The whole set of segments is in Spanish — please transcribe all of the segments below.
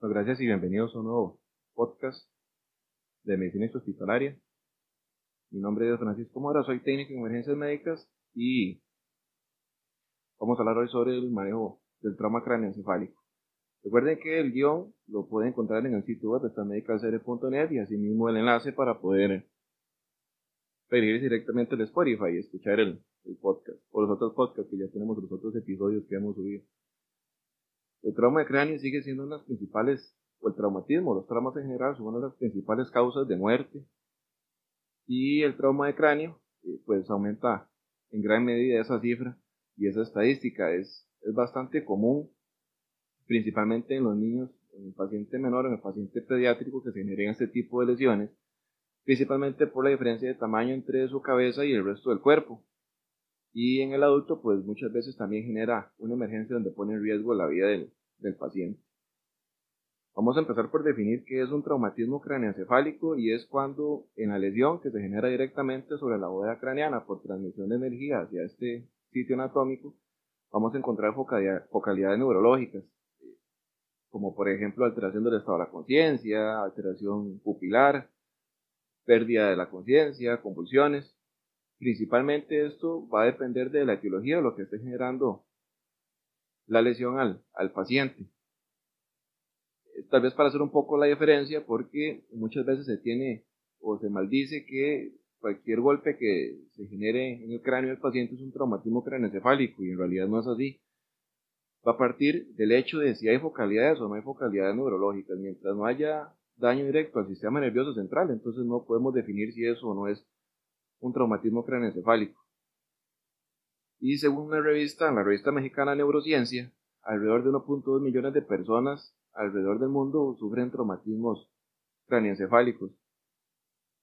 Bueno, gracias y bienvenidos a un nuevo podcast de medicina hospitalaria. Mi nombre es Francisco Mora, soy técnico en emergencias médicas y vamos a hablar hoy sobre el manejo del trauma cráneoencefálico. Recuerden que el guion lo pueden encontrar en el sitio web de y asimismo el enlace para poder pedir directamente el Spotify y escuchar el podcast o los otros podcasts que ya tenemos, los otros episodios que hemos subido. El trauma de cráneo sigue siendo una de las principales, o el traumatismo, los traumas en general son una de las principales causas de muerte. Y el trauma de cráneo, eh, pues aumenta en gran medida esa cifra y esa estadística. Es, es bastante común, principalmente en los niños, en el paciente menor, en el paciente pediátrico, que se generen este tipo de lesiones, principalmente por la diferencia de tamaño entre su cabeza y el resto del cuerpo. Y en el adulto, pues muchas veces también genera una emergencia donde pone en riesgo la vida del, del paciente. Vamos a empezar por definir qué es un traumatismo craneoencefálico y es cuando en la lesión que se genera directamente sobre la bóveda craneana por transmisión de energía hacia este sitio anatómico, vamos a encontrar focalidades neurológicas, como por ejemplo alteración del estado de la conciencia, alteración pupilar, pérdida de la conciencia, convulsiones, Principalmente esto va a depender de la etiología de lo que esté generando la lesión al, al paciente. Tal vez para hacer un poco la diferencia, porque muchas veces se tiene o se maldice que cualquier golpe que se genere en el cráneo del paciente es un traumatismo craneoencefálico y en realidad no es así. Va a partir del hecho de si hay focalidades o no hay focalidades neurológicas. Mientras no haya daño directo al sistema nervioso central, entonces no podemos definir si eso o no es un traumatismo craneoencefálico. Y según una revista, la revista mexicana Neurociencia, alrededor de 1.2 millones de personas alrededor del mundo sufren traumatismos craneoencefálicos.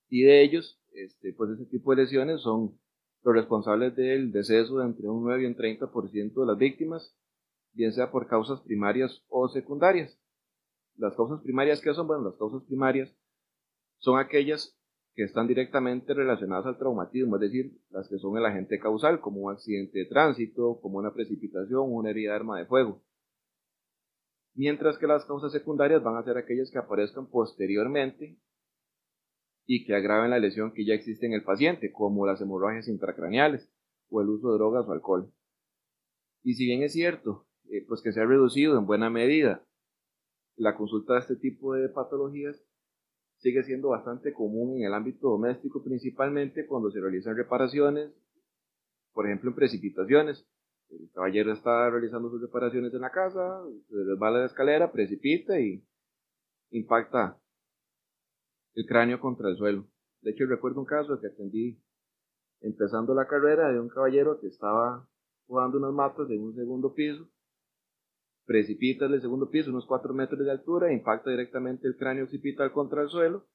Y de ellos, este, pues ese tipo de lesiones son los responsables del deceso de entre un 9 y un 30% de las víctimas, bien sea por causas primarias o secundarias. Las causas primarias, ¿qué son? Bueno, las causas primarias son aquellas que están directamente relacionadas al traumatismo, es decir, las que son el agente causal, como un accidente de tránsito, como una precipitación, una herida de arma de fuego. Mientras que las causas secundarias van a ser aquellas que aparezcan posteriormente y que agraven la lesión que ya existe en el paciente, como las hemorragias intracraneales o el uso de drogas o alcohol. Y si bien es cierto, eh, pues que se ha reducido en buena medida la consulta de este tipo de patologías, sigue siendo bastante común en el ámbito doméstico, principalmente cuando se realizan reparaciones, por ejemplo en precipitaciones. El caballero está realizando sus reparaciones en la casa, se resbala la escalera, precipita y impacta el cráneo contra el suelo. De hecho, recuerdo un caso que atendí empezando la carrera de un caballero que estaba jugando unas matas de un segundo piso precipita el segundo piso, unos 4 metros de altura, impacta directamente el cráneo occipital contra el suelo.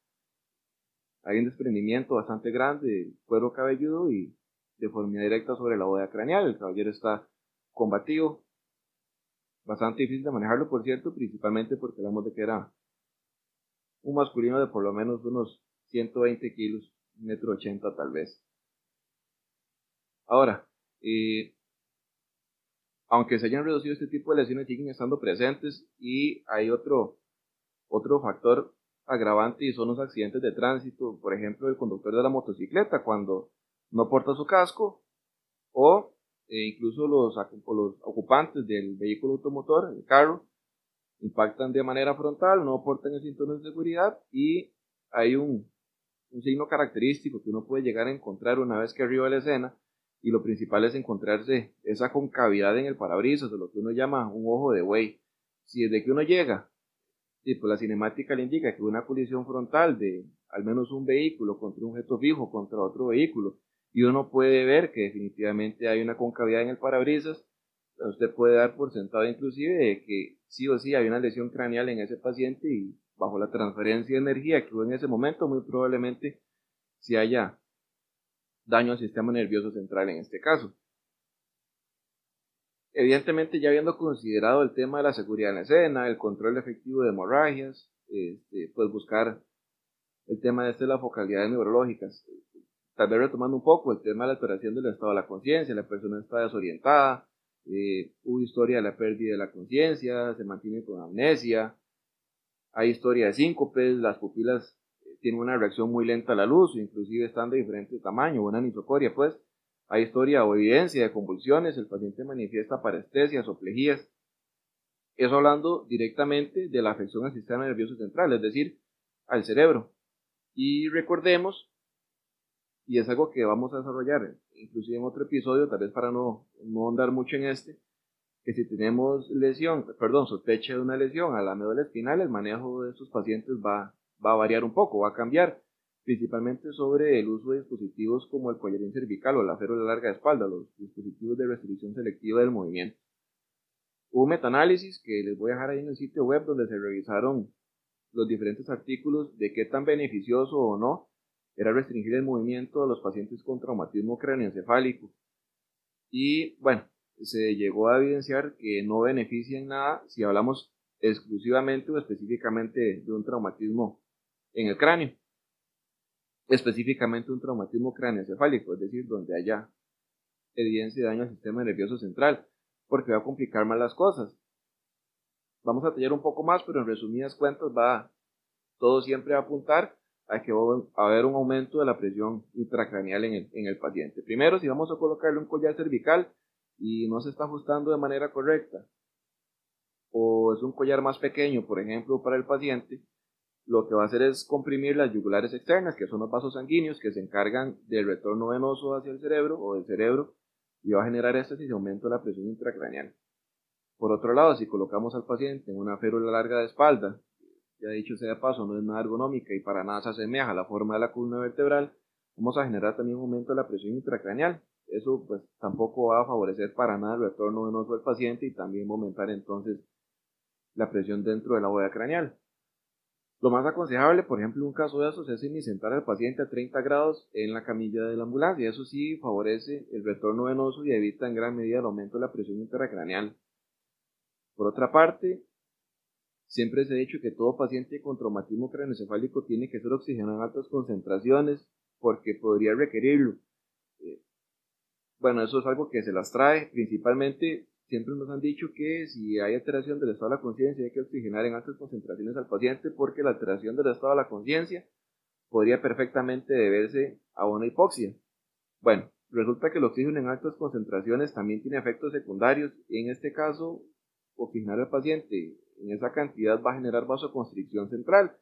Hay un desprendimiento bastante grande del cuero cabelludo y deformidad directa sobre la bóveda craneal. El caballero está combativo, bastante difícil de manejarlo, por cierto, principalmente porque hablamos de que era un masculino de por lo menos unos 120 kilos, metro 80 tal vez. Ahora, eh, aunque se hayan reducido este tipo de lesiones, siguen estando presentes y hay otro, otro factor agravante y son los accidentes de tránsito, por ejemplo, el conductor de la motocicleta cuando no porta su casco o eh, incluso los, los ocupantes del vehículo automotor, el carro, impactan de manera frontal, no portan el cinturón de seguridad y hay un, un signo característico que uno puede llegar a encontrar una vez que arriba de la escena y lo principal es encontrarse esa concavidad en el parabrisas, de lo que uno llama un ojo de buey. Si desde que uno llega, y pues la cinemática le indica que una colisión frontal de al menos un vehículo contra un objeto fijo contra otro vehículo, y uno puede ver que definitivamente hay una concavidad en el parabrisas, usted puede dar por sentado inclusive de que sí o sí hay una lesión craneal en ese paciente y bajo la transferencia de energía que hubo en ese momento, muy probablemente si haya daño al sistema nervioso central en este caso. Evidentemente, ya habiendo considerado el tema de la seguridad en la escena, el control efectivo de hemorragias, este, pues buscar el tema de las focalidades neurológicas. Tal vez retomando un poco el tema de la alteración del estado de la conciencia, la persona está desorientada, eh, hubo historia de la pérdida de la conciencia, se mantiene con amnesia, Hay historia de síncopes, las pupilas tienen una reacción muy lenta a la luz, inclusive están de diferente tamaño, una anisocoria, pues. Hay historia o evidencia de convulsiones, el paciente manifiesta parestesias o plejías. Eso hablando directamente de la afección al sistema nervioso central, es decir, al cerebro. Y recordemos, y es algo que vamos a desarrollar inclusive en otro episodio, tal vez para no, no andar mucho en este, que si tenemos lesión, perdón, sospecha de una lesión a la médula espinal, el manejo de estos pacientes va, va a variar un poco, va a cambiar, principalmente sobre el uso de dispositivos como el collarín cervical o la férula larga de espalda, los dispositivos de restricción selectiva del movimiento. Hubo un metaanálisis que les voy a dejar ahí en el sitio web donde se revisaron los diferentes artículos de qué tan beneficioso o no era restringir el movimiento de los pacientes con traumatismo cráneoencefálico. Y bueno, se llegó a evidenciar que no beneficia en nada si hablamos exclusivamente o específicamente de un traumatismo en el cráneo. Específicamente un traumatismo cráneoencefálico, es decir, donde haya evidencia de daño al sistema nervioso central, porque va a complicar más las cosas. Vamos a tallar un poco más, pero en resumidas cuentas va todo siempre a apuntar a que va a haber un aumento de la presión intracraneal en el, en el paciente. Primero, si vamos a colocarle un collar cervical, y no se está ajustando de manera correcta, o es un collar más pequeño, por ejemplo, para el paciente, lo que va a hacer es comprimir las yugulares externas, que son los vasos sanguíneos que se encargan del retorno venoso hacia el cerebro o del cerebro, y va a generar esto si se aumenta la presión intracraneal. Por otro lado, si colocamos al paciente en una férula larga de espalda, ya dicho sea de paso, no es nada ergonómica y para nada se asemeja a la forma de la columna vertebral, vamos a generar también un aumento de la presión intracraneal, eso pues tampoco va a favorecer para nada el retorno venoso del paciente y también va aumentar entonces la presión dentro de la bóveda craneal. Lo más aconsejable, por ejemplo, en un caso de esos es semisentar al paciente a 30 grados en la camilla de la ambulancia. Eso sí favorece el retorno venoso y evita en gran medida el aumento de la presión intracraneal. Por otra parte, siempre se ha dicho que todo paciente con traumatismo craneoencefálico tiene que ser oxigenado en altas concentraciones porque podría requerirlo. Bueno, eso es algo que se las trae. Principalmente, siempre nos han dicho que si hay alteración del estado de la conciencia hay que oxigenar en altas concentraciones al paciente porque la alteración del estado de la conciencia podría perfectamente deberse a una hipoxia. Bueno, resulta que el oxígeno en altas concentraciones también tiene efectos secundarios. En este caso, oxigenar al paciente en esa cantidad va a generar vasoconstricción central,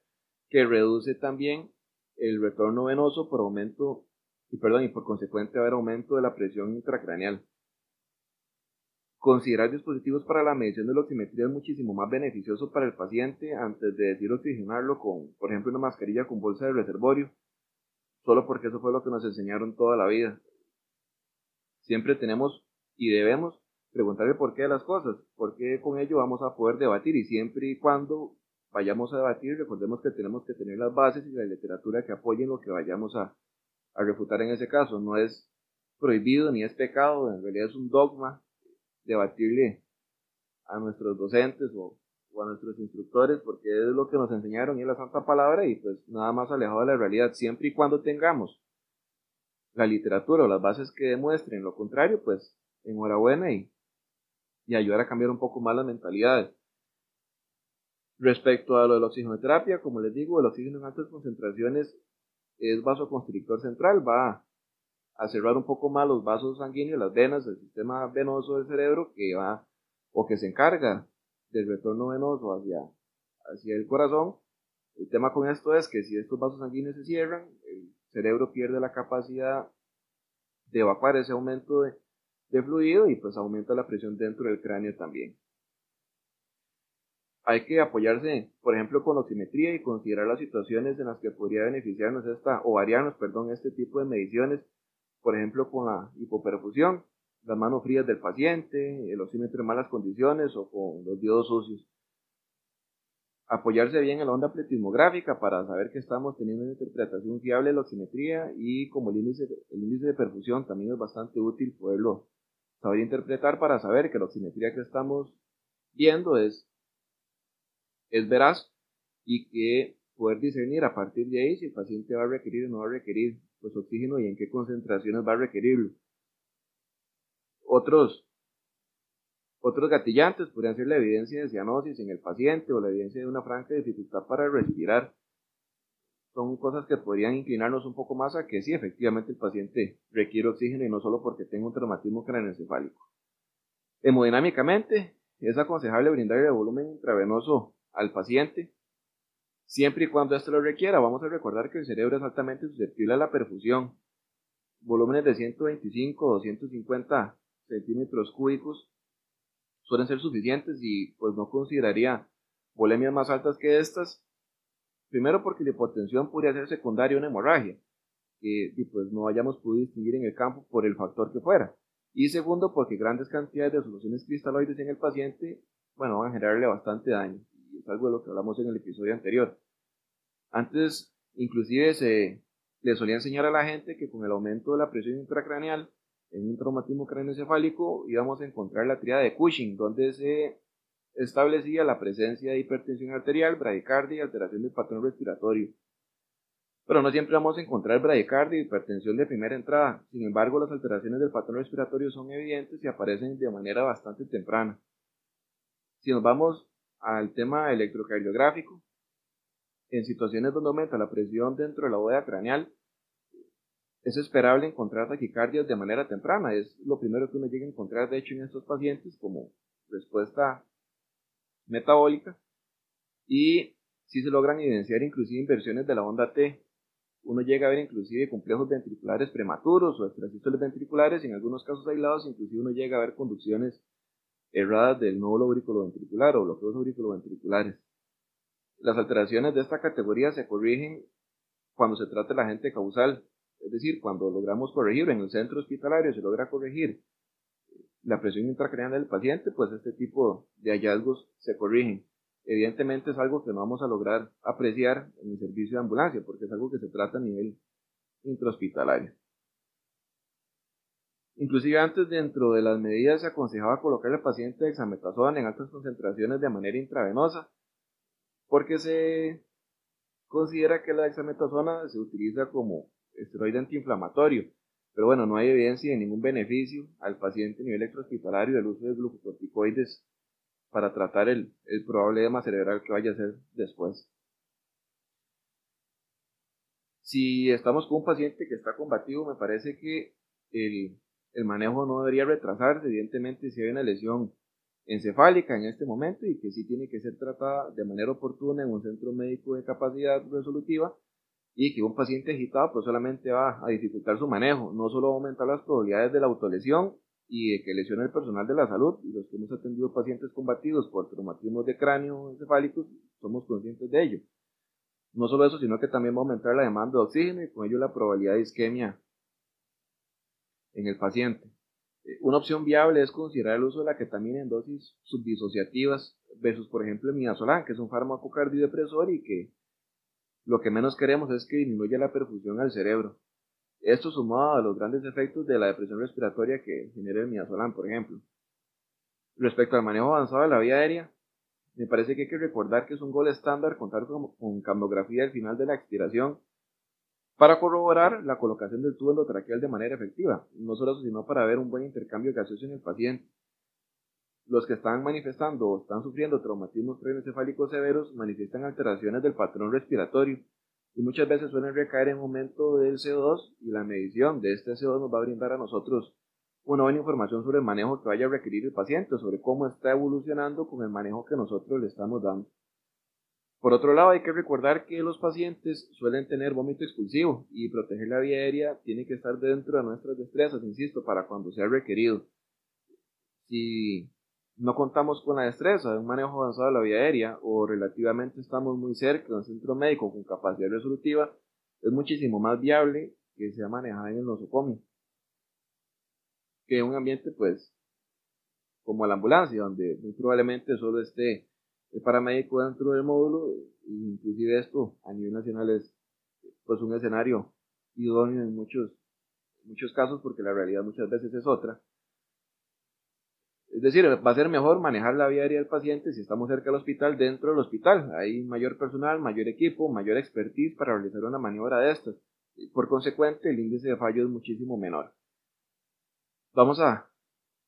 que reduce también el retorno venoso por aumento y perdón, y por consecuente haber aumento de la presión intracraneal. Considerar dispositivos para la medición de la oximetría es muchísimo más beneficioso para el paciente antes de decir oxigenarlo con, por ejemplo, una mascarilla con bolsa de reservorio, solo porque eso fue lo que nos enseñaron toda la vida. Siempre tenemos y debemos preguntarle por qué de las cosas, porque con ello vamos a poder debatir y siempre y cuando vayamos a debatir recordemos que tenemos que tener las bases y la literatura que apoyen lo que vayamos a refutar en ese caso. No es prohibido ni es pecado, en realidad es un dogma debatirle a nuestros docentes o, a nuestros instructores porque es lo que nos enseñaron y es la santa palabra y pues nada más alejado de la realidad. Siempre y cuando tengamos la literatura o las bases que demuestren lo contrario, pues enhorabuena y, y ayudar a cambiar un poco más las mentalidades. Respecto a lo de la oxigenoterapia, como les digo, el oxígeno en altas concentraciones es vasoconstrictor central, va a cerrar un poco más los vasos sanguíneos, las venas, el sistema venoso del cerebro que va o que se encarga del retorno venoso hacia, hacia el corazón. El tema con esto es que si estos vasos sanguíneos se cierran, el cerebro pierde la capacidad de evacuar ese aumento de, de fluido y pues aumenta la presión dentro del cráneo también hay que apoyarse, por ejemplo, con oximetría y considerar las situaciones en las que podría beneficiarnos esta, o variarnos, perdón, este tipo de mediciones, por ejemplo, con la hipoperfusión, las manos frías del paciente, el oxímetro en malas condiciones o con los diodos sucios. Apoyarse bien en la onda pletismográfica para saber que estamos teniendo una interpretación fiable de la oximetría y como el índice, el índice de perfusión también es bastante útil poderlo saber interpretar para saber que la oximetría que estamos viendo es es veraz y que poder discernir a partir de ahí si el paciente va a requerir o no va a requerir pues, oxígeno y en qué concentraciones va a requerirlo. Otros Otros gatillantes podrían ser la evidencia de cianosis en el paciente o la evidencia de una franca dificultad para respirar. Son cosas que podrían inclinarnos un poco más a que sí, efectivamente el paciente requiere oxígeno y no solo porque tenga un traumatismo craneoencefálico. Hemodinámicamente, es aconsejable brindarle volumen intravenoso al paciente, siempre y cuando esto lo requiera. Vamos a recordar que el cerebro es altamente susceptible a la perfusión. Volúmenes de 125 o 250 centímetros cúbicos suelen ser suficientes y pues no consideraría volemias más altas que estas. Primero porque la hipotensión podría ser secundaria a una hemorragia, que pues no hayamos podido distinguir en el campo por el factor que fuera. Y segundo porque grandes cantidades de soluciones cristaloides en el paciente, bueno, van a generarle bastante daño. Algo de lo que hablamos en el episodio anterior. Antes, inclusive se le solía enseñar a la gente que con el aumento de la presión intracraneal, en un traumatismo craneoencefálico íbamos a encontrar la triada de Cushing, donde se establecía la presencia de hipertensión arterial, bradicardia y alteración del patrón respiratorio. Pero no siempre vamos a encontrar bradicardia y hipertensión de primera entrada. Sin embargo, las alteraciones del patrón respiratorio son evidentes y aparecen de manera bastante temprana. Si nos vamos al tema electrocardiográfico, en situaciones donde aumenta la presión dentro de la bóveda craneal, es esperable encontrar taquicardias de manera temprana. Es lo primero que uno llega a encontrar, de hecho, en estos pacientes como respuesta metabólica. Y si se logran evidenciar inclusive inversiones de la onda T. Uno llega a ver inclusive complejos ventriculares prematuros o extrasístoles ventriculares. En algunos casos aislados, inclusive uno llega a ver conducciones erradas del nódulo auriculoventricular o bloqueos auriculoventriculares. Las alteraciones de esta categoría se corrigen cuando se trata la gente causal es decir, cuando logramos corregir en el centro hospitalario, se logra corregir la presión intracraneal del paciente, pues este tipo de hallazgos se corrigen. Evidentemente es algo que no vamos a lograr apreciar en el servicio de ambulancia, porque es algo que se trata a nivel intrahospitalario. Inclusive antes dentro de las medidas se aconsejaba colocar al paciente dexametasona en altas concentraciones de manera intravenosa, porque se considera que la dexametasona se utiliza como esteroide antiinflamatorio. Pero bueno, no hay evidencia de ningún beneficio al paciente a nivel extrahospitalario del uso de glucocorticoides para tratar el, el probable cerebral que vaya a ser después. Si estamos con un paciente que está combativo, me parece que el, el manejo no debería retrasarse. Evidentemente, si hay una lesión encefálica en este momento y que sí tiene que ser tratada de manera oportuna en un centro médico de capacidad resolutiva, y que un paciente agitado pues solamente va a dificultar su manejo, no solo va a aumentar las probabilidades de la autolesión y de que lesione el personal de la salud, y los que hemos atendido pacientes combatidos por traumatismos de cráneo encefálicos, somos conscientes de ello. No solo eso, sino que también va a aumentar la demanda de oxígeno y con ello la probabilidad de isquemia en el paciente. Eh, una opción viable es considerar el uso de la ketamina en dosis subdisociativas versus, por ejemplo, el midazolam, que es un fármaco cardiodepresor y que lo que menos queremos es que disminuya la perfusión al cerebro. Esto sumado a los grandes efectos de la depresión respiratoria que genera el midazolam, por ejemplo. Respecto al manejo avanzado de la vía aérea, me parece que hay que recordar que es un gol estándar contar con, con camnografía al final de la expiración para corroborar la colocación del tubo endotraqueal de manera efectiva, no solo eso, sino para ver un buen intercambio gaseoso en el paciente. Los que están manifestando o están sufriendo traumatismos craneoencefálicos severos manifiestan alteraciones del patrón respiratorio y muchas veces suelen recaer en aumento del CO2 y la medición de este CO2 nos va a brindar a nosotros una buena información sobre el manejo que vaya a requerir el paciente, sobre cómo está evolucionando con el manejo que nosotros le estamos dando. Por otro lado, hay que recordar que los pacientes suelen tener vómito expulsivo y proteger la vía aérea tiene que estar dentro de nuestras destrezas, insisto, para cuando sea requerido. Si no contamos con la destreza de un manejo avanzado de la vía aérea o relativamente estamos muy cerca de un centro médico con capacidad resolutiva, es muchísimo más viable que sea manejado en el nosocomio que un ambiente pues como la ambulancia donde muy probablemente solo esté el paramédico dentro del módulo e inclusive esto a nivel nacional es pues un escenario idóneo en muchos, muchos casos porque la realidad muchas veces es otra es decir, va a ser mejor manejar la vía aérea del paciente si estamos cerca del hospital, dentro del hospital. Hay mayor personal, mayor equipo, mayor expertise para realizar una maniobra de estas. Por consecuente, el índice de fallo es muchísimo menor. Vamos a,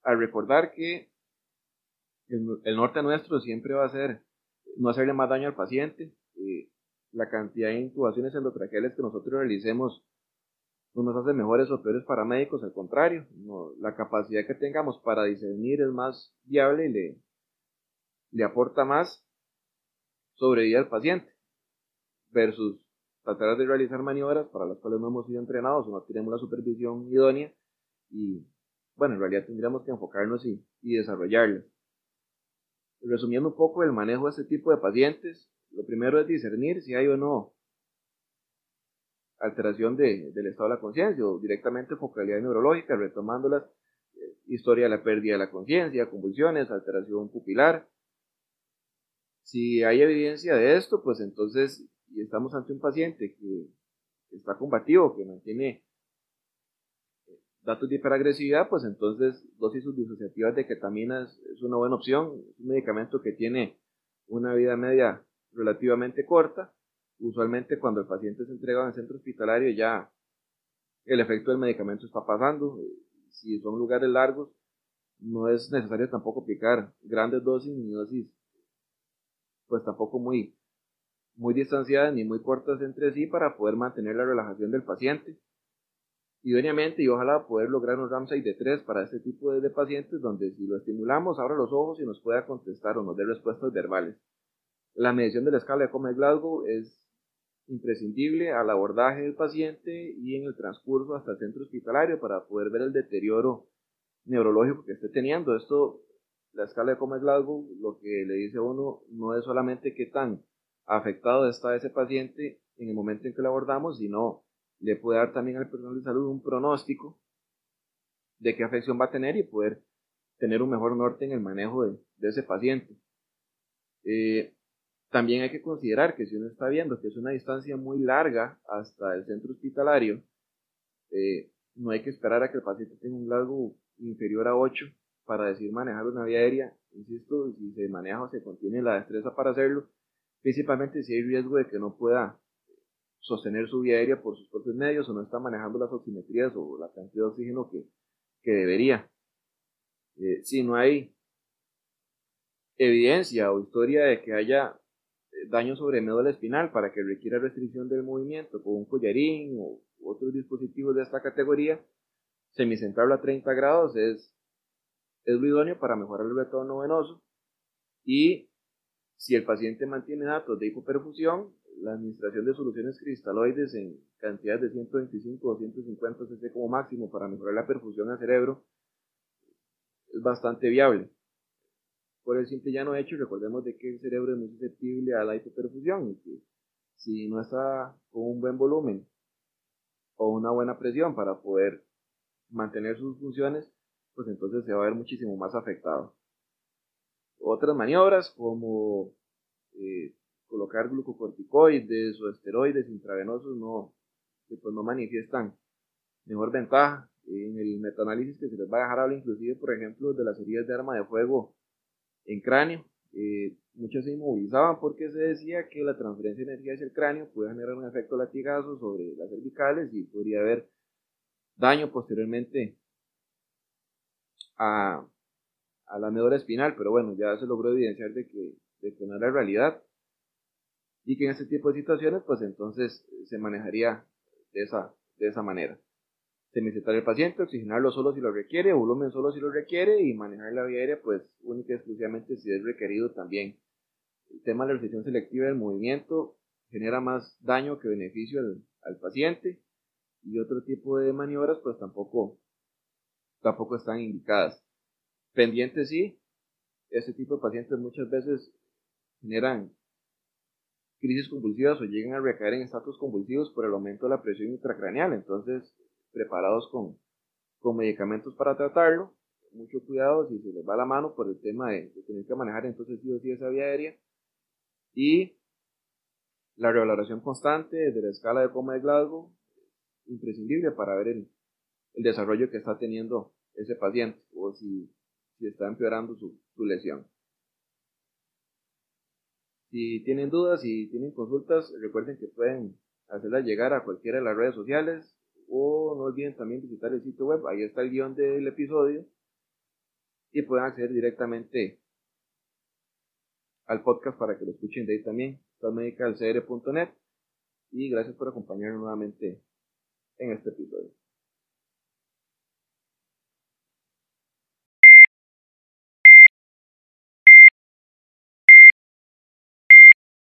a recordar que el, norte nuestro siempre va a ser no hacerle más daño al paciente. Eh, la cantidad de intubaciones endotraqueales que nosotros realicemos no nos hace mejores o peores paramédicos, al contrario, la capacidad que tengamos para discernir es más viable y le, le aporta más sobrevivir al paciente versus tratar de realizar maniobras para las cuales no hemos sido entrenados o no tenemos la supervisión idónea y bueno, en realidad tendríamos que enfocarnos y, y. Resumiendo un poco el manejo de este tipo de pacientes, lo primero es discernir si hay o no alteración del estado de la conciencia o directamente focalidad neurológica, retomando la eh, historia de la pérdida de la conciencia, convulsiones, alteración pupilar. Si hay evidencia de esto, pues entonces, y estamos ante un paciente que está combativo, que mantiene datos de hiperagresividad, pues entonces dosis disociativas de ketamina es una buena opción. Es un medicamento que tiene una vida media relativamente corta usualmente cuando el paciente se entrega en el centro hospitalario ya el efecto del medicamento está pasando. Si son lugares largos, no es necesario tampoco aplicar grandes dosis ni dosis, pues tampoco muy, muy distanciadas ni muy cortas entre sí para poder mantener la relajación del paciente. Idóneamente y ojalá poder lograr un Ramsay de 3 para este tipo de, pacientes donde si lo estimulamos abra los ojos y nos pueda contestar o nos dé respuestas verbales. La medición de la escala de Coma Glasgow es imprescindible al abordaje del paciente y en el transcurso hasta el centro hospitalario para poder ver el deterioro neurológico que esté teniendo. Esto, la escala de Coma Glasgow, lo que le dice a uno no es solamente qué tan afectado está ese paciente en el momento en que lo abordamos, sino le puede dar también al personal de salud un pronóstico de qué afección va a tener y poder tener un mejor norte en el manejo de, ese paciente. Eh, también hay que considerar que si uno está viendo que es una distancia muy larga hasta el centro hospitalario, eh, no hay que esperar a que el paciente tenga un largo inferior a 8 para decir manejar una vía aérea. Insisto, si se maneja o se contiene la destreza para hacerlo, principalmente si hay riesgo de que no pueda sostener su vía aérea por sus propios medios o no está manejando las oximetrías o la cantidad de oxígeno que, que debería. Eh, si no hay evidencia o historia de que haya daño sobre médula espinal para que requiera restricción del movimiento con un collarín o otros dispositivos de esta categoría, semicentral a 30 grados es, es lo idóneo para mejorar el retorno venoso y si el paciente mantiene datos de hipoperfusión, la administración de soluciones cristaloides en cantidades de 125 o 150 cc como máximo para mejorar la perfusión al cerebro es bastante viable por el simple llano hecho, recordemos de que el cerebro es muy susceptible a la hipoperfusión y que si no está con un buen volumen o una buena presión para poder mantener sus funciones, pues entonces se va a ver muchísimo más afectado. Otras maniobras como eh, colocar glucocorticoides o esteroides intravenosos no, pues no manifiestan mejor ventaja. En el metaanálisis que se les va a dejar hablar inclusive, por ejemplo, de las heridas de arma de fuego en cráneo. Eh, muchos se inmovilizaban porque se decía que la transferencia de energía hacia el cráneo puede generar un efecto latigazo sobre las cervicales y podría haber daño posteriormente a, a la médula espinal, pero bueno, ya se logró evidenciar de que, de que no era realidad y que en este tipo de situaciones pues entonces se manejaría de esa, de esa manera semisetar el paciente, oxigenarlo solo si lo requiere, volumen solo si lo requiere y manejar la vía aérea pues única y exclusivamente si es requerido también. El tema de la restricción selectiva del movimiento genera más daño que beneficio al, paciente y otro tipo de maniobras pues tampoco, tampoco están indicadas. Pendientes sí, este tipo de pacientes muchas veces generan crisis convulsivas o llegan a recaer en estatus convulsivos por el aumento de la presión intracraneal. Entonces, preparados con, con medicamentos para tratarlo. Mucho cuidado si se les va la mano por el tema de, tener que manejar entonces sí o sí esa vía aérea. Y la revaloración constante de la escala de coma de Glasgow, imprescindible para ver el, el desarrollo que está teniendo ese paciente o si, si está empeorando su, su lesión. Si tienen dudas y tienen consultas, recuerden que pueden hacerlas llegar a cualquiera de las redes sociales, o no olviden también visitar el sitio web, ahí está el guion del episodio y pueden acceder directamente al podcast para que lo escuchen de ahí también, stadmedicalcr.net. Y gracias por acompañarnos nuevamente en este episodio.